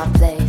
my place.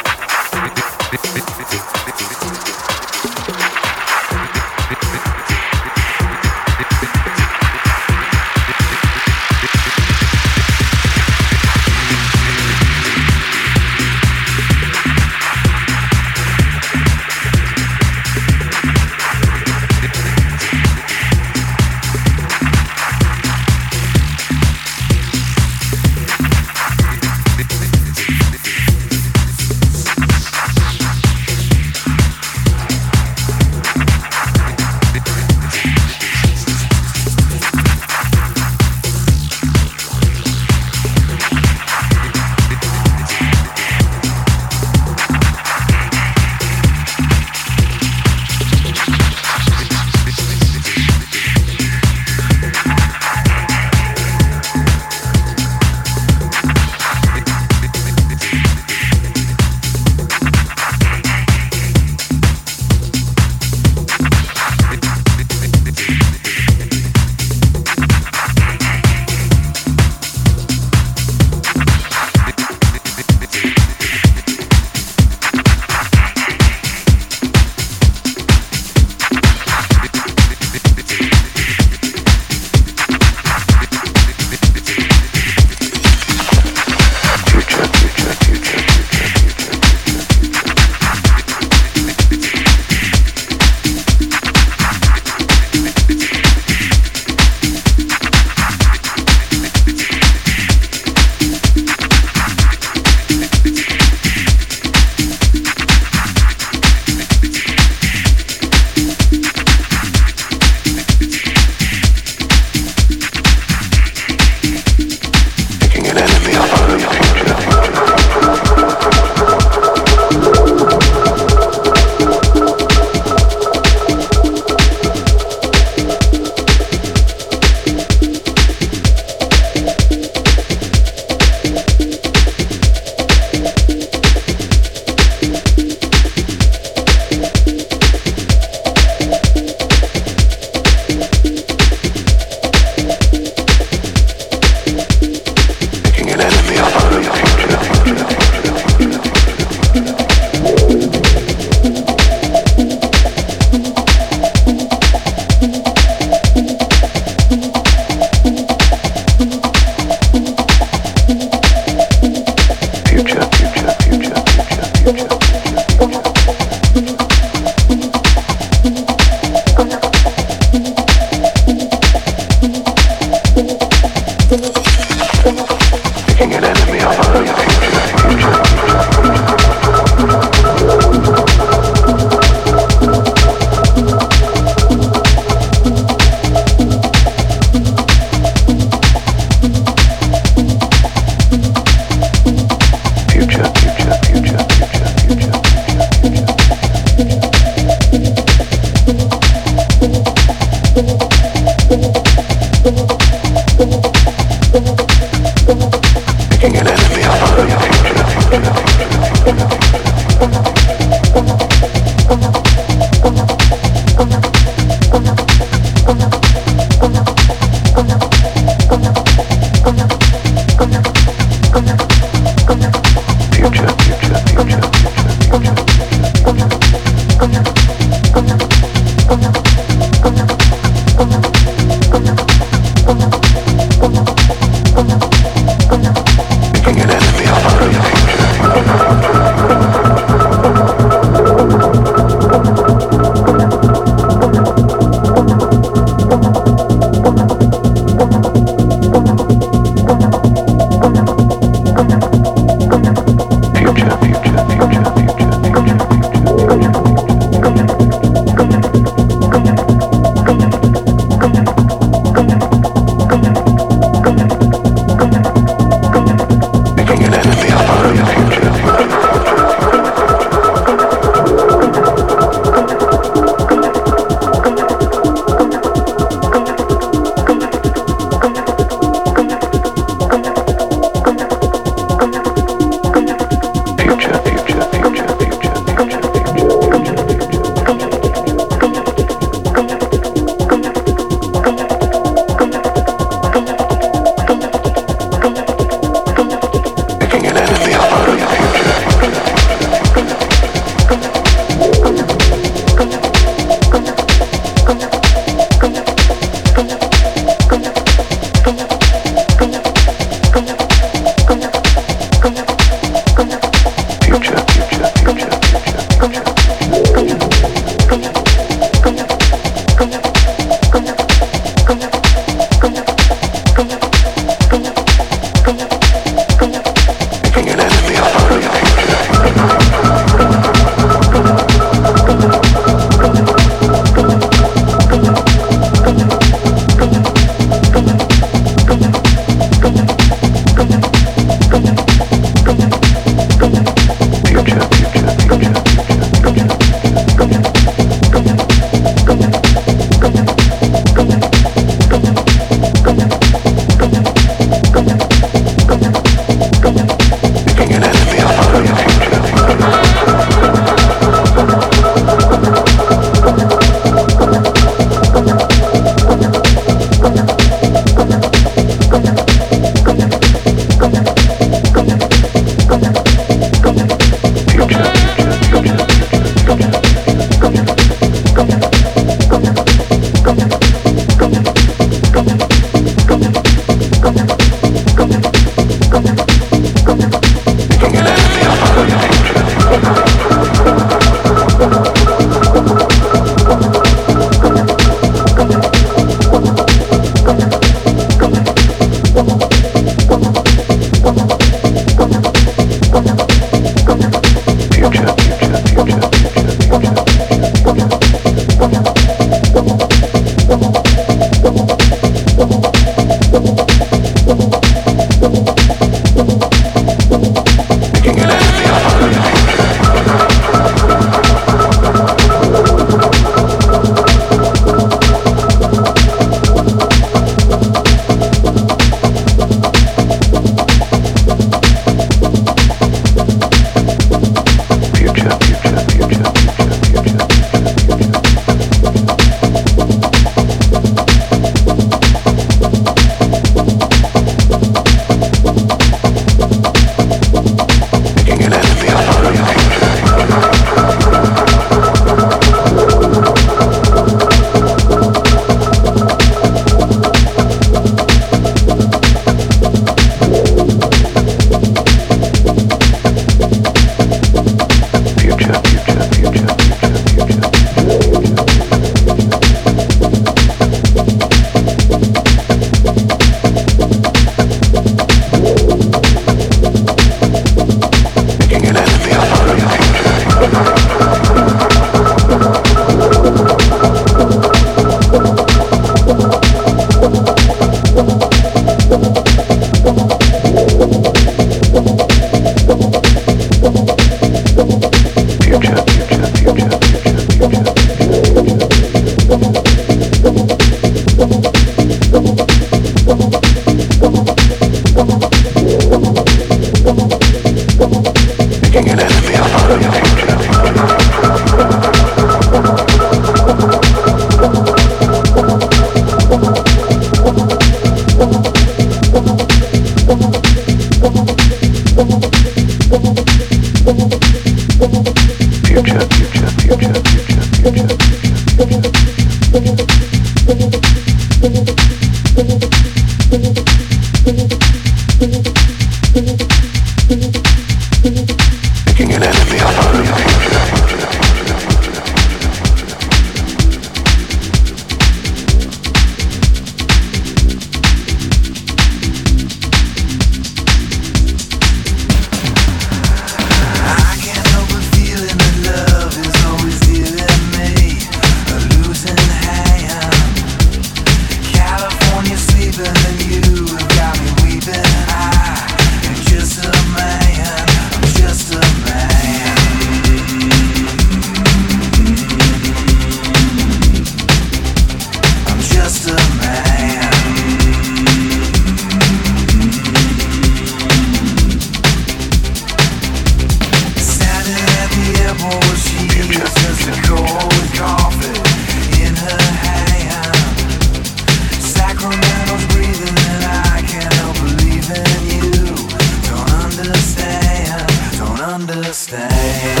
stay.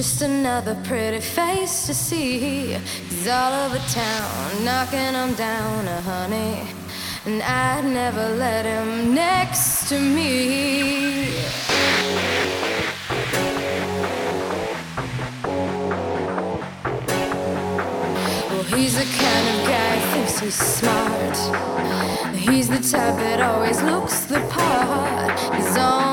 Just another pretty face to see. He's all over town, knocking them down, uh, honey. And I'd never let him next to me. Well, he's the kind of guy who thinks he's smart. He's the type that always looks the part. He's on